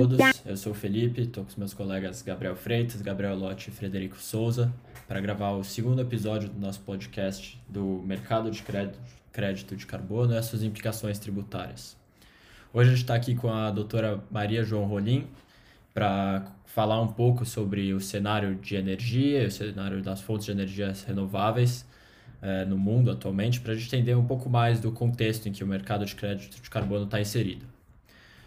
todos, eu sou o Felipe, estou com os meus colegas Gabriel Freitas, Gabriel Lotti e Frederico Souza para gravar o segundo episódio do nosso podcast do mercado de crédito de carbono e as suas implicações tributárias. Hoje a gente está aqui com a doutora Maria João Rolim para falar um pouco sobre o cenário de energia, o cenário das fontes de energias renováveis é, no mundo atualmente, para a gente entender um pouco mais do contexto em que o mercado de crédito de carbono está inserido.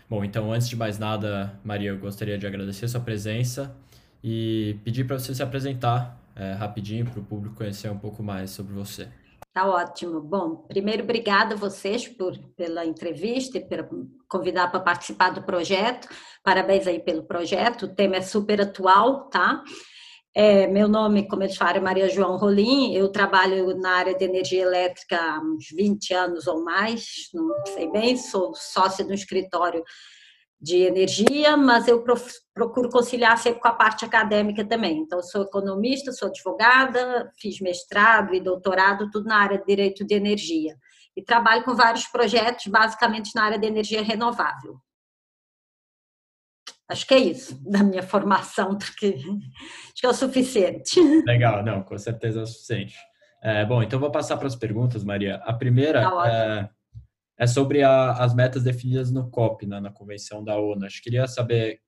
Bom, então antes de mais nada, Maria, eu gostaria de agradecer sua presença e pedir para você se apresentar é, rapidinho para o público conhecer um pouco mais sobre você. Tá ótimo. Bom, primeiro, obrigada a vocês por, pela entrevista e por convidar para participar do projeto. Parabéns aí pelo projeto. O tema é super atual, tá? É, meu nome, como eles falam, é Maria João Rolim. Eu trabalho na área de energia elétrica há uns 20 anos ou mais, não sei bem. Sou sócia do escritório de energia, mas eu procuro conciliar sempre com a parte acadêmica também. Então, sou economista, sou advogada, fiz mestrado e doutorado, tudo na área de direito de energia. E trabalho com vários projetos, basicamente na área de energia renovável. Acho que é isso da minha formação, porque acho que é o suficiente. Legal, não, com certeza é o suficiente. É, bom, então vou passar para as perguntas, Maria. A primeira tá é, é, sobre a, as metas definidas no COP, né, na Convenção da ONU. Acho que queria saber,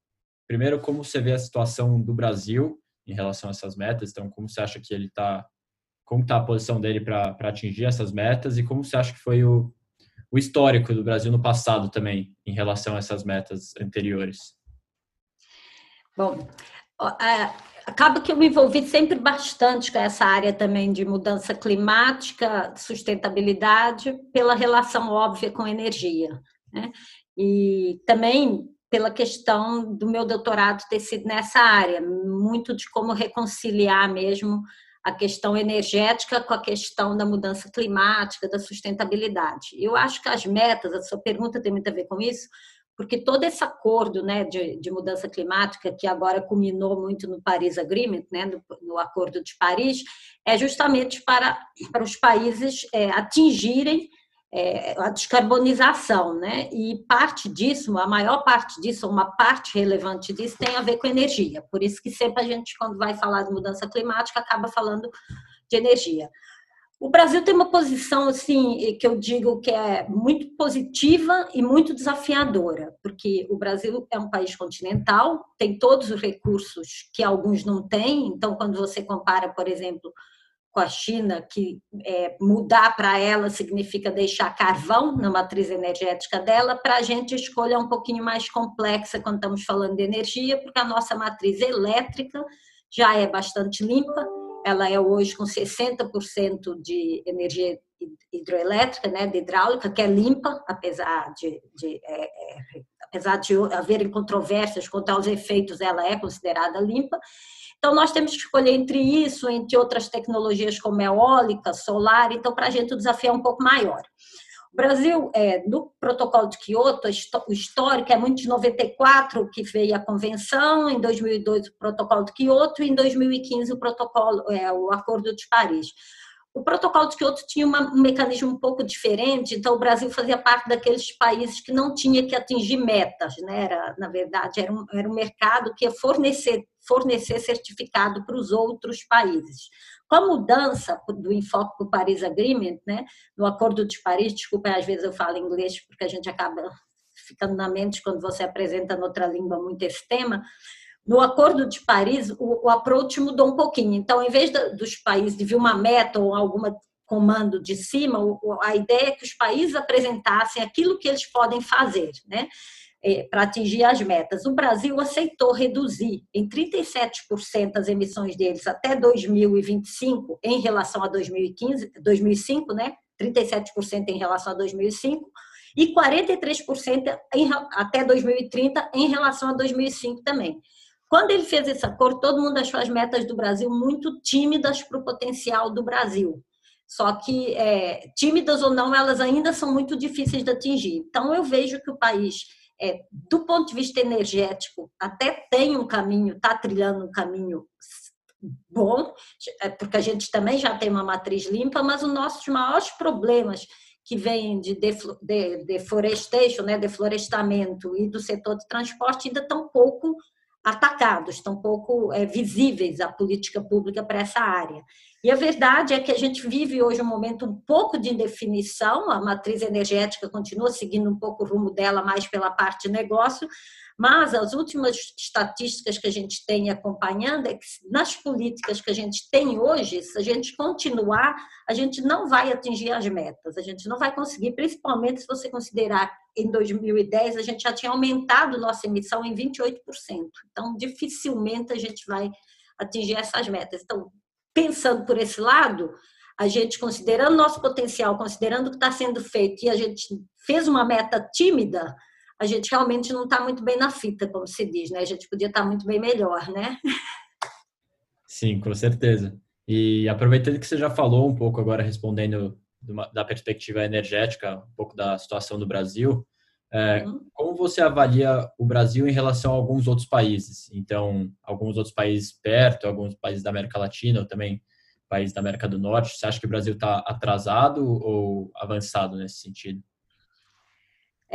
primeiro, como você vê a situação do Brasil em relação a essas metas. Então, como você acha que ele está, como está a posição dele para atingir essas metas e como você acha que foi o, o histórico do Brasil no passado também em relação a essas metas anteriores? Bom, acaba que eu me envolvi sempre bastante com essa área também de mudança climática, sustentabilidade, pela relação óbvia com energia. Né? E também pela questão do meu doutorado ter sido nessa área, muito de como reconciliar mesmo a questão energética com a questão da mudança climática, da sustentabilidade. Eu acho que as metas, a sua pergunta tem muito a ver com isso, porque todo esse acordo né, de, de, mudança climática, que agora culminou muito no Paris Agreement, né, no, no Acordo de Paris, é justamente para, para os países é, atingirem é, a descarbonização. Né? E parte disso, a maior parte disso, uma parte relevante disso, tem a ver com energia. Por isso que sempre a gente, quando vai falar de mudança climática, acaba falando de energia. O Brasil tem uma posição assim que eu digo que é muito positiva e muito desafiadora, porque o Brasil é um país continental, tem todos os recursos que alguns não têm. Então, quando você compara, por exemplo, com a China, que é, mudar para ela significa deixar carvão na matriz energética dela, para a gente a escolha é um pouquinho mais complexa quando estamos falando de energia, porque a nossa matriz elétrica já é bastante limpa ela é hoje com 60% de energia hidroelétrica, né, de hidráulica, que é limpa, apesar de, de é, é, apesar de haverem controvérsias quanto aos efeitos, ela é considerada limpa. Então, nós temos que escolher entre isso, entre outras tecnologias como eólica, solar, então, para a gente o desafio é um pouco maior. O Brasil, é, no protocolo de Kyoto, o histórico é muito de 94, que veio a convenção, em 2002 o protocolo de Kyoto e em 2015 o protocolo, é, o Acordo de Paris. O protocolo de Kyoto tinha uma, um mecanismo um pouco diferente, então o Brasil fazia parte daqueles países que não tinha que atingir metas, né? Era, na verdade, era um, era um mercado que ia fornecer, fornecer certificado para os outros países. Com a mudança do enfoque do Paris Agreement, né, no Acordo de Paris, desculpa, às vezes eu falo inglês porque a gente acaba ficando na mente quando você apresenta noutra língua muito esse tema. No Acordo de Paris, o, o approach mudou um pouquinho. Então, em vez dos países de vir uma meta ou alguma comando de cima, a ideia é que os países apresentassem aquilo que eles podem fazer, né? É, para atingir as metas. O Brasil aceitou reduzir em 37% as emissões deles até 2025 em relação a 2015, 2005, né? 37% em relação a 2005 e 43% em, até 2030 em relação a 2005 também. Quando ele fez esse acordo, todo mundo achou as metas do Brasil muito tímidas para o potencial do Brasil. Só que, é, tímidas ou não, elas ainda são muito difíceis de atingir. Então, eu vejo que o país é, do ponto de vista energético, até tem um caminho, está trilhando um caminho bom, é, porque a gente também já tem uma matriz limpa, mas os nossos maiores problemas que vêm de deforestation, né, deflorestamento e do setor de transporte ainda estão pouco atacados, estão pouco é, visíveis a política pública para essa área. E a verdade é que a gente vive hoje um momento um pouco de indefinição, a matriz energética continua seguindo um pouco o rumo dela mais pela parte de negócio, mas as últimas estatísticas que a gente tem acompanhando é que nas políticas que a gente tem hoje, se a gente continuar, a gente não vai atingir as metas, a gente não vai conseguir, principalmente se você considerar em 2010 a gente já tinha aumentado nossa emissão em 28%. Então, dificilmente a gente vai atingir essas metas. Então, pensando por esse lado, a gente considerando nosso potencial, considerando o que está sendo feito e a gente fez uma meta tímida, a gente realmente não está muito bem na fita, como se diz, né? A gente podia estar tá muito bem melhor, né? Sim, com certeza. E aproveitando que você já falou um pouco agora, respondendo da perspectiva energética, um pouco da situação do Brasil, é, uhum. como você avalia o Brasil em relação a alguns outros países? Então, alguns outros países perto, alguns países da América Latina, ou também países da América do Norte. Você acha que o Brasil está atrasado ou avançado nesse sentido?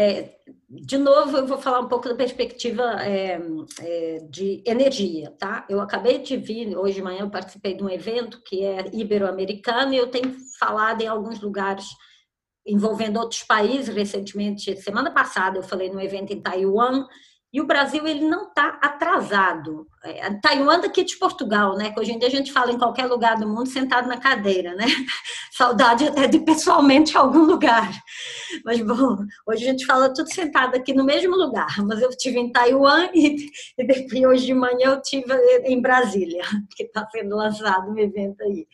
É, de novo, eu vou falar um pouco da perspectiva é, é, de energia, tá? Eu acabei de vir, hoje de manhã eu participei de um evento que é ibero-americano e eu tenho falado em alguns lugares envolvendo outros países recentemente. Semana passada eu falei num evento em Taiwan e o Brasil ele não está atrasado. É, Taiwan daqui de Portugal, né? Que hoje em dia a gente fala em qualquer lugar do mundo sentado na cadeira, né? Saudade até de pessoalmente algum lugar. Mas bom, hoje a gente fala tudo sentado aqui no mesmo lugar. Mas eu tive em Taiwan e, e depois hoje de manhã eu tive em Brasília, que está sendo lançado um evento aí.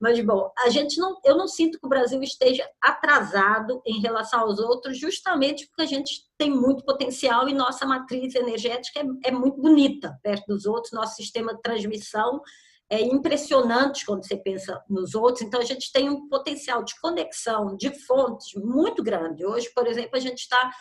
Mas, bom, a gente não, eu não sinto que o Brasil esteja atrasado em relação aos outros, justamente porque a gente tem muito potencial e nossa matriz energética é, é muito bonita perto dos outros, nosso sistema de transmissão é impressionante quando você pensa nos outros. Então, a gente tem um potencial de conexão de fontes muito grande. Hoje, por exemplo, a gente está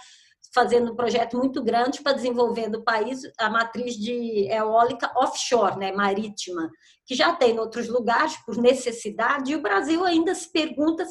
fazendo um projeto muito grande para desenvolver no país a matriz de eólica offshore, né, marítima, que já tem em outros lugares por necessidade, e o Brasil ainda se pergunta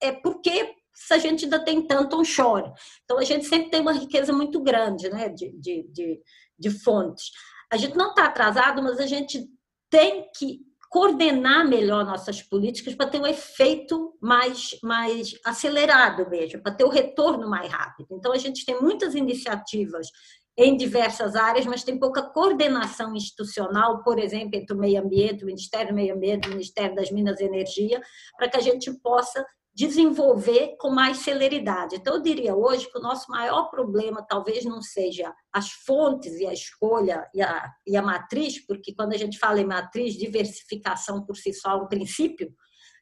é, por que se a gente ainda tem tanto onshore. Então, a gente sempre tem uma riqueza muito grande né, de, de, de, de fontes. A gente não está atrasado, mas a gente tem que coordenar melhor nossas políticas para ter um efeito mais, mais acelerado mesmo, para ter o retorno mais rápido. Então, a gente tem muitas iniciativas em diversas áreas, mas tem pouca coordenação institucional, por exemplo, entre o meio ambiente, o Ministério do Meio Ambiente, o Ministério das Minas e Energia, para que a gente possa desenvolver com mais celeridade. Então, eu diria hoje que o nosso maior problema talvez não seja as fontes e a escolha e a, e a matriz, porque quando a gente fala em matriz, diversificação por si só é um princípio,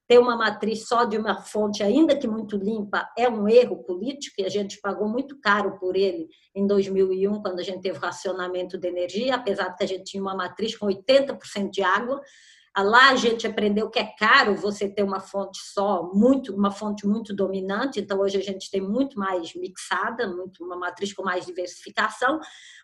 ter uma matriz só de uma fonte, ainda que muito limpa, é um erro político e a gente pagou muito caro por ele em 2001, quando a gente teve racionamento de energia, apesar de que a gente tinha uma matriz com 80% de água. Lá a gente aprendeu que é caro você ter uma fonte só, muito, uma fonte muito dominante. Então hoje a gente tem muito mais mixada, muito uma matriz com mais diversificação,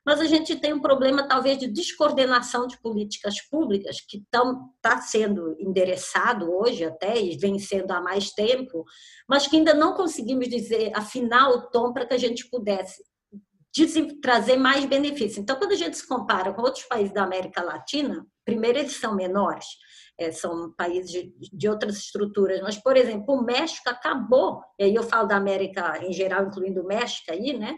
mas a gente tem um problema talvez de descoordenação de políticas públicas que está sendo endereçado hoje até e vem sendo há mais tempo, mas que ainda não conseguimos dizer afinal o tom para que a gente pudesse trazer mais benefícios. Então, quando a gente se compara com outros países da América Latina, primeiro eles são menores, é, são países de, de, outras estruturas, mas, por exemplo, o México acabou, e aí eu falo da América em geral, incluindo o México aí, né?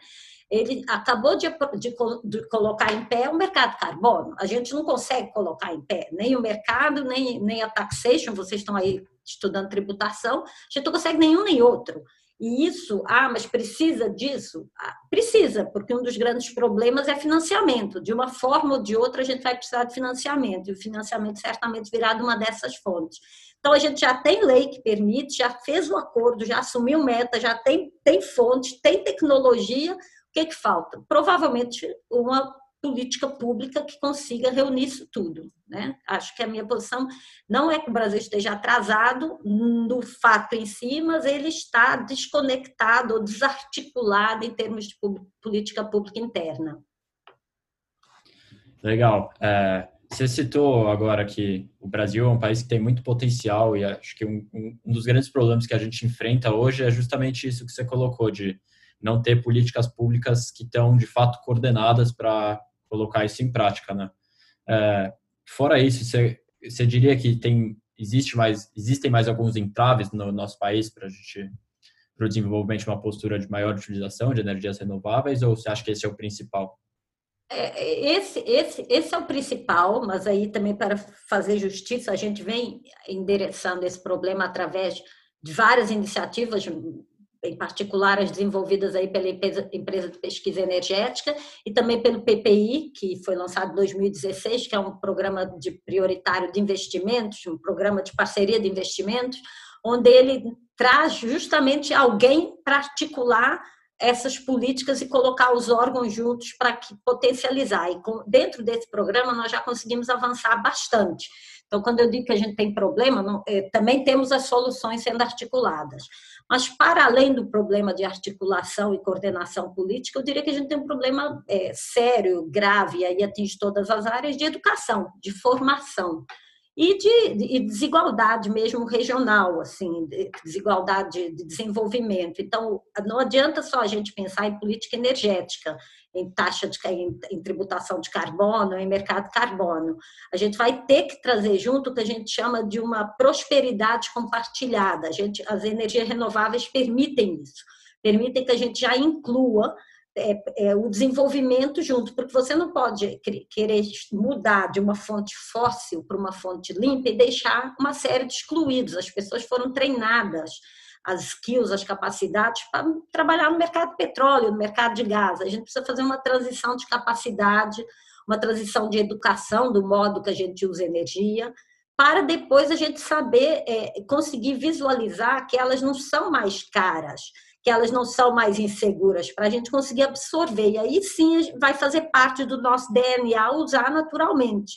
Ele acabou de, de, de colocar em pé o mercado de carbono. A gente não consegue colocar em pé nem o mercado, nem, nem a taxation, vocês estão aí estudando tributação, a gente não consegue nenhum nem outro. E isso, ah, mas precisa disso? Ah, precisa, porque um dos grandes problemas é financiamento. De uma forma ou de outra, a gente vai precisar de financiamento, e o financiamento certamente virá de uma dessas fontes. Então, a gente já tem lei que permite, já fez o acordo, já assumiu meta, já tem, tem fonte, tem tecnologia. O que, que falta? Provavelmente uma política pública que consiga reunir isso tudo. Né? Acho que a minha posição não é que o Brasil esteja atrasado no fato em si, mas ele está desconectado ou desarticulado em termos de política pública interna. Legal. É, você citou agora que o Brasil é um país que tem muito potencial e acho que um, um, dos grandes problemas que a gente enfrenta hoje é justamente isso que você colocou, de não ter políticas públicas que estão de fato coordenadas para colocar isso em prática, né? É, fora isso, você, diria que tem existe mais existem mais alguns entraves no nosso país para a gente para o desenvolvimento de uma postura de maior utilização de energias renováveis ou você acha que esse é o principal? É, é, esse, esse, esse é o principal, mas aí também para fazer justiça, a gente vem endereçando esse problema através de várias iniciativas, em particular as desenvolvidas aí pela empresa, de pesquisa energética e também pelo PPI, que foi lançado em 2016, que é um programa de prioritário de investimentos, um programa de parceria de investimentos, onde ele traz justamente alguém para articular essas políticas e colocar os órgãos juntos para potencializar. E dentro desse programa nós já conseguimos avançar bastante. Então, quando eu digo que a gente tem problema, não, é, também temos as soluções sendo articuladas. Mas, para além do problema de articulação e coordenação política, eu diria que a gente tem um problema é, sério, grave, e aí atinge todas as áreas de educação, de formação e de, de, desigualdade mesmo regional, assim, de desigualdade de desenvolvimento. Então, não adianta só a gente pensar em política energética, em taxa de em, em tributação de carbono, em mercado de carbono. A gente vai ter que trazer junto o que a gente chama de uma prosperidade compartilhada. A gente, as energias renováveis permitem isso, permitem que a gente já inclua é, é, o desenvolvimento junto, porque você não pode querer mudar de uma fonte fóssil para uma fonte limpa e deixar uma série de excluídos. As pessoas foram treinadas, as skills, as capacidades para trabalhar no mercado de petróleo, no mercado de gás. A gente precisa fazer uma transição de capacidade, uma transição de educação do modo que a gente usa energia, para depois a gente saber é, conseguir visualizar que elas não são mais caras que elas não são mais inseguras, para a gente conseguir absorver. E aí sim vai fazer parte do nosso DNA usar naturalmente.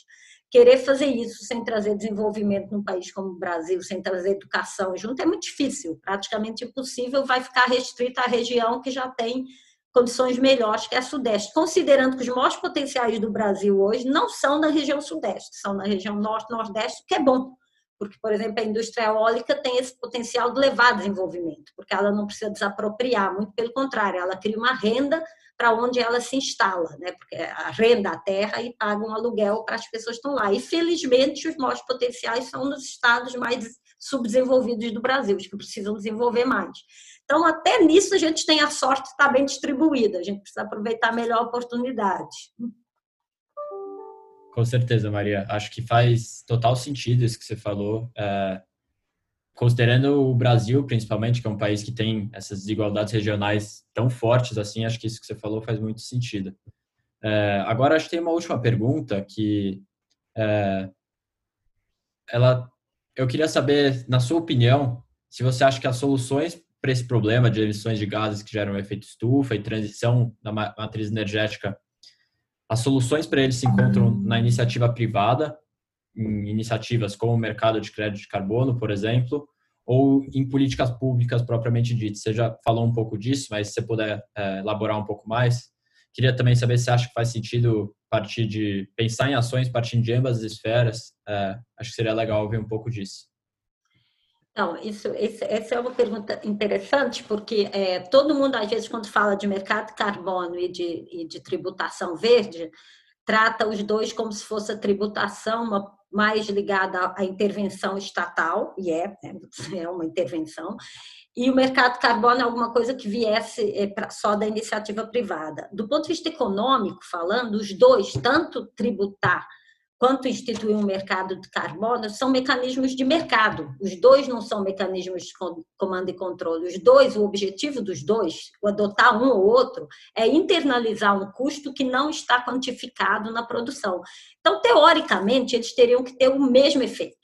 Querer fazer isso sem trazer desenvolvimento num país como o Brasil, sem trazer educação junto, é muito difícil, praticamente impossível, vai ficar restrita à região que já tem condições melhores que a Sudeste, considerando que os maiores potenciais do Brasil hoje não são na região Sudeste, são na região Norte, Nordeste, que é bom, porque, por exemplo, a indústria eólica tem esse potencial de levar desenvolvimento, porque ela não precisa desapropriar, muito pelo contrário, ela cria uma renda para onde ela se instala, né? porque arrenda a terra e paga um aluguel para as pessoas que estão lá. E, felizmente, os maiores potenciais são nos estados mais subdesenvolvidos do Brasil, os que precisam desenvolver mais. Então, até nisso, a gente tem a sorte de estar bem distribuída, a gente precisa aproveitar melhor a oportunidade. Com certeza, Maria. Acho que faz total sentido isso que você falou. É, considerando o Brasil, principalmente, que é um país que tem essas desigualdades regionais tão fortes assim, acho que isso que você falou faz muito sentido. É, agora, acho que tem uma última pergunta que é, ela, eu queria saber, na sua opinião, se você acha que as soluções para esse problema de emissões de gases que geram efeito estufa e transição da matriz energética as soluções para eles se encontram na iniciativa privada, em iniciativas como o mercado de crédito de carbono, por exemplo, ou em políticas públicas propriamente ditas. Você já falou um pouco disso, mas se você puder é, elaborar um pouco mais. Queria também saber se acha que faz sentido partir de pensar em ações partindo de ambas as esferas. É, acho que seria legal ouvir um pouco disso. Não, isso, essa é uma pergunta interessante, porque é, todo mundo, às vezes, quando fala de mercado de carbono e de, e de tributação verde, trata os dois como se fosse a tributação uma, mais ligada à intervenção estatal, e é, né, é uma intervenção, e o mercado de carbono é alguma coisa que viesse é, pra, só da iniciativa privada. Do ponto de vista econômico, falando, os dois, tanto tributar quanto instituir um mercado de carbono, são mecanismos de mercado. Os dois não são mecanismos de comando e controle. Os dois, o objetivo dos dois, o adotar um ou outro, é internalizar um custo que não está quantificado na produção. Então, teoricamente, eles teriam que ter o mesmo efeito.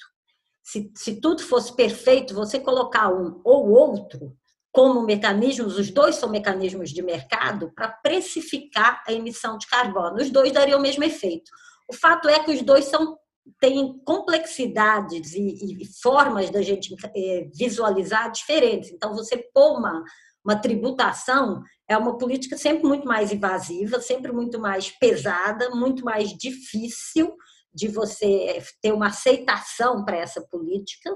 Se, se tudo fosse perfeito, você colocar um ou outro como mecanismos, os dois são mecanismos de mercado para precificar a emissão de carbono. Os dois dariam o mesmo efeito. O fato é que os dois são têm complexidades e, e formas da gente é, visualizar diferentes. Então, você pôr uma, uma tributação é uma política sempre muito mais invasiva, sempre muito mais pesada, muito mais difícil de você ter uma aceitação para essa política,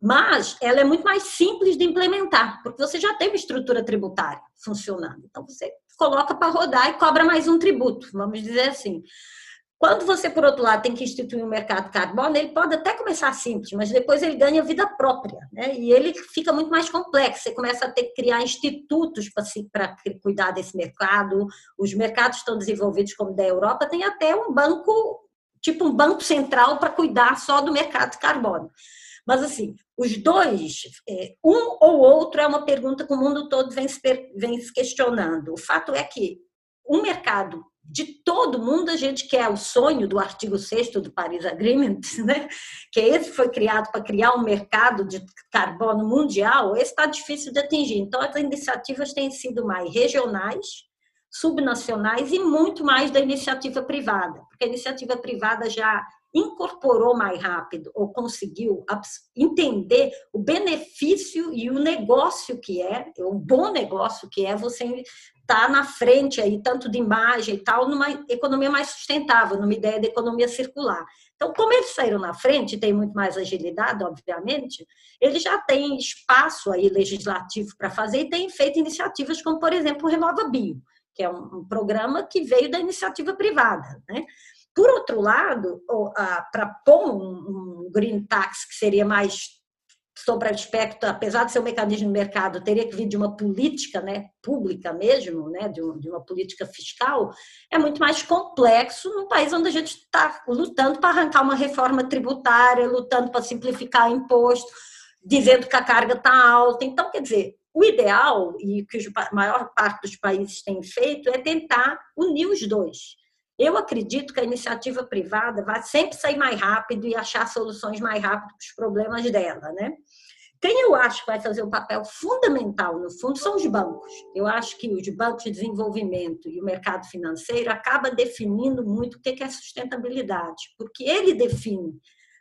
mas ela é muito mais simples de implementar, porque você já tem uma estrutura tributária funcionando. Então, você coloca para rodar e cobra mais um tributo, vamos dizer assim. Quando você, por outro lado, tem que instituir um mercado de carbono, ele pode até começar simples, mas depois ele ganha vida própria, né? E ele fica muito mais complexo. Você começa a ter que criar institutos para cuidar desse mercado. Os mercados estão desenvolvidos como da Europa, tem até um banco, tipo um banco central para cuidar só do mercado de carbono. Mas, assim, os dois, é, um ou outro, é uma pergunta que o mundo todo vem se, vem se questionando. O fato é que um mercado de todo mundo, a gente quer o sonho do artigo 6 do Paris Agreement, né? que esse foi criado para criar um mercado de carbono mundial, esse está difícil de atingir. Então, as iniciativas têm sido mais regionais, subnacionais e muito mais da iniciativa privada, porque a iniciativa privada já incorporou mais rápido ou conseguiu entender o benefício e o negócio que é, o bom negócio que é você estar na frente aí, tanto de imagem e tal, numa economia mais sustentável, numa ideia de economia circular. Então, como eles saíram na frente, tem muito mais agilidade, obviamente, eles já têm espaço aí legislativo para fazer e têm feito iniciativas como, por exemplo, o Renova Bio, que é um, programa que veio da iniciativa privada, né? Por outro lado, para pôr um green tax que seria mais sobre aspecto, apesar de ser um mecanismo de mercado, teria que vir de uma política né, pública mesmo, né, de, um, de uma política fiscal, é muito mais complexo num país onde a gente está lutando para arrancar uma reforma tributária, lutando para simplificar imposto, dizendo que a carga está alta. Então, quer dizer, o ideal, e que a maior parte dos países tem feito, é tentar unir os dois. Eu acredito que a iniciativa privada vai sempre sair mais rápido e achar soluções mais rápido para os problemas dela, né? Quem eu acho que vai fazer um papel fundamental, no fundo, são os bancos. Eu acho que os bancos de desenvolvimento e o mercado financeiro acaba definindo muito o que é sustentabilidade, porque ele define,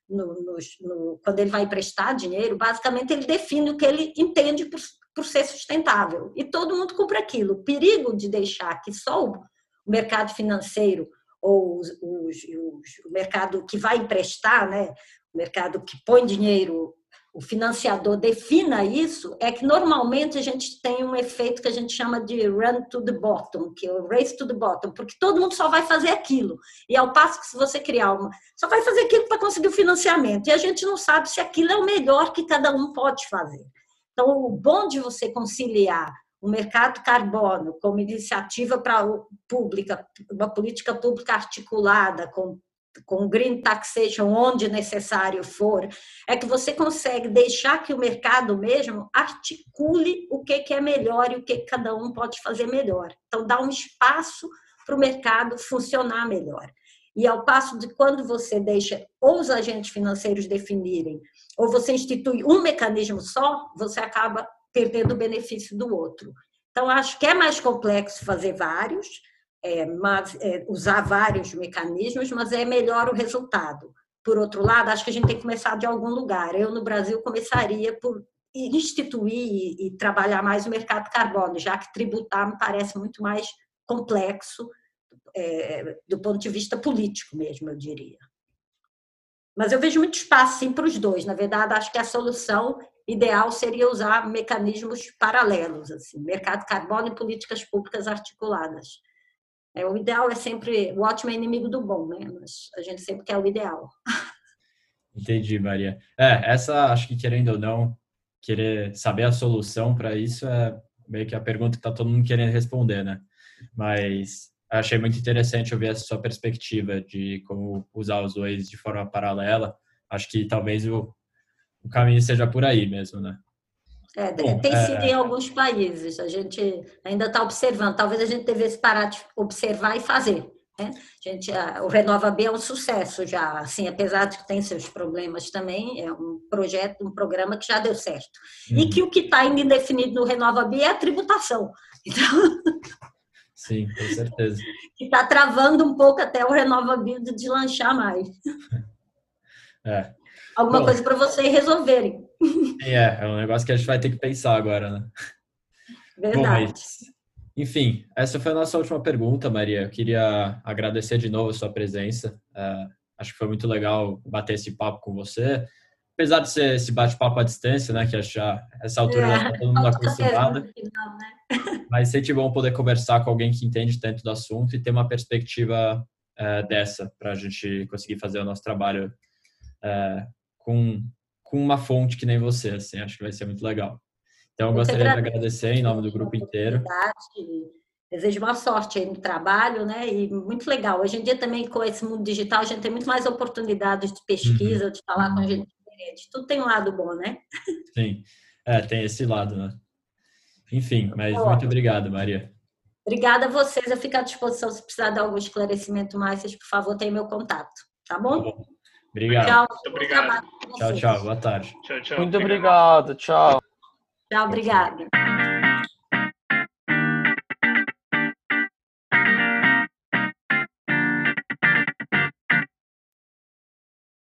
no, no, no, quando ele vai emprestar dinheiro, basicamente ele define o que ele entende por, por ser sustentável. E todo mundo cumpre aquilo. O perigo de deixar que só o o mercado financeiro ou os, os, o mercado que vai emprestar, né, o mercado que põe dinheiro, o financiador defina isso, é que normalmente a gente tem um efeito que a gente chama de run to the bottom, que é o race to the bottom, porque todo mundo só vai fazer aquilo. E ao passo que se você criar uma, só vai fazer aquilo para conseguir o financiamento. E a gente não sabe se aquilo é o melhor que cada um pode fazer. Então, o bom de você conciliar o mercado carbono como iniciativa para pública, uma política pública articulada com com green taxation onde necessário for, é que você consegue deixar que o mercado mesmo articule o que, é melhor e o que cada um pode fazer melhor. Então, dá um espaço para o mercado funcionar melhor. E ao passo de quando você deixa ou os agentes financeiros definirem, ou você institui um mecanismo só, você acaba perdendo o benefício do outro. Então, acho que é mais complexo fazer vários, é, mas, é, usar vários mecanismos, mas é melhor o resultado. Por outro lado, acho que a gente tem que começar de algum lugar. Eu, no Brasil, começaria por instituir e, e trabalhar mais o mercado de carbono, já que tributar me parece muito mais complexo é, do ponto de vista político mesmo, eu diria. Mas eu vejo muito espaço, sim, para os dois. Na verdade, acho que a solução ideal seria usar mecanismos paralelos, assim, mercado carbono e políticas públicas articuladas. É, o ideal é sempre, o ótimo é inimigo do bom, né? Mas a gente sempre quer o ideal. Entendi, Maria. É, essa, acho que querendo ou não, querer saber a solução para isso é meio que a pergunta que está todo mundo querendo responder, né? Mas achei muito interessante ouvir essa sua perspectiva de como usar os dois de forma paralela. Acho que talvez o, o caminho seja por aí mesmo, né? É, Bom, tem é... sido em alguns países, a gente ainda está observando, talvez a gente devesse parar de observar e fazer. Né? A gente, o Renova B é um sucesso já, assim, apesar de que tem seus problemas também, é um projeto, um programa que já deu certo. Uhum. E que o que está ainda indefinido no Renova B é a tributação. Então... Sim, com certeza. que está travando um pouco até o Renova B de lanchar mais. É, alguma Bom, coisa para vocês resolverem. É, é um negócio que a gente vai ter que pensar agora, né? Verdade. Bom, mas, enfim, essa foi a nossa última pergunta, Maria. Eu queria agradecer de novo a sua presença. Uh, Acho que foi muito legal bater esse papo com você. Apesar de ser esse bate-papo à distância, né? Que já essa altura é, já está todo mundo acostumado. Né? Mas sempre bom poder conversar com alguém que entende tanto do assunto e ter uma perspectiva é, dessa para a gente conseguir fazer o nosso trabalho é, com, com uma fonte que nem você. Assim, acho que vai ser muito legal. Então, eu gostaria de agradecer em nome do grupo inteiro. Desejo uma sorte aí no trabalho, né? E muito legal. Hoje em dia também com esse mundo digital a gente tem muito mais oportunidades de pesquisa, uhum. de falar com gente diferente. Tudo tem um lado bom, né? Sim, é, tem esse lado, né? Enfim, mas muito obrigado, Maria. Obrigada a vocês. Eu fico à disposição se precisar de algum esclarecimento mais, vocês, por favor, tenham meu contato. Tá bom? Tá bom. Obrigado. Tchau. Muito obrigado. Tchau, tchau. Boa tarde. Tchau, tchau. Muito obrigado. Tchau. Tchau, obrigada.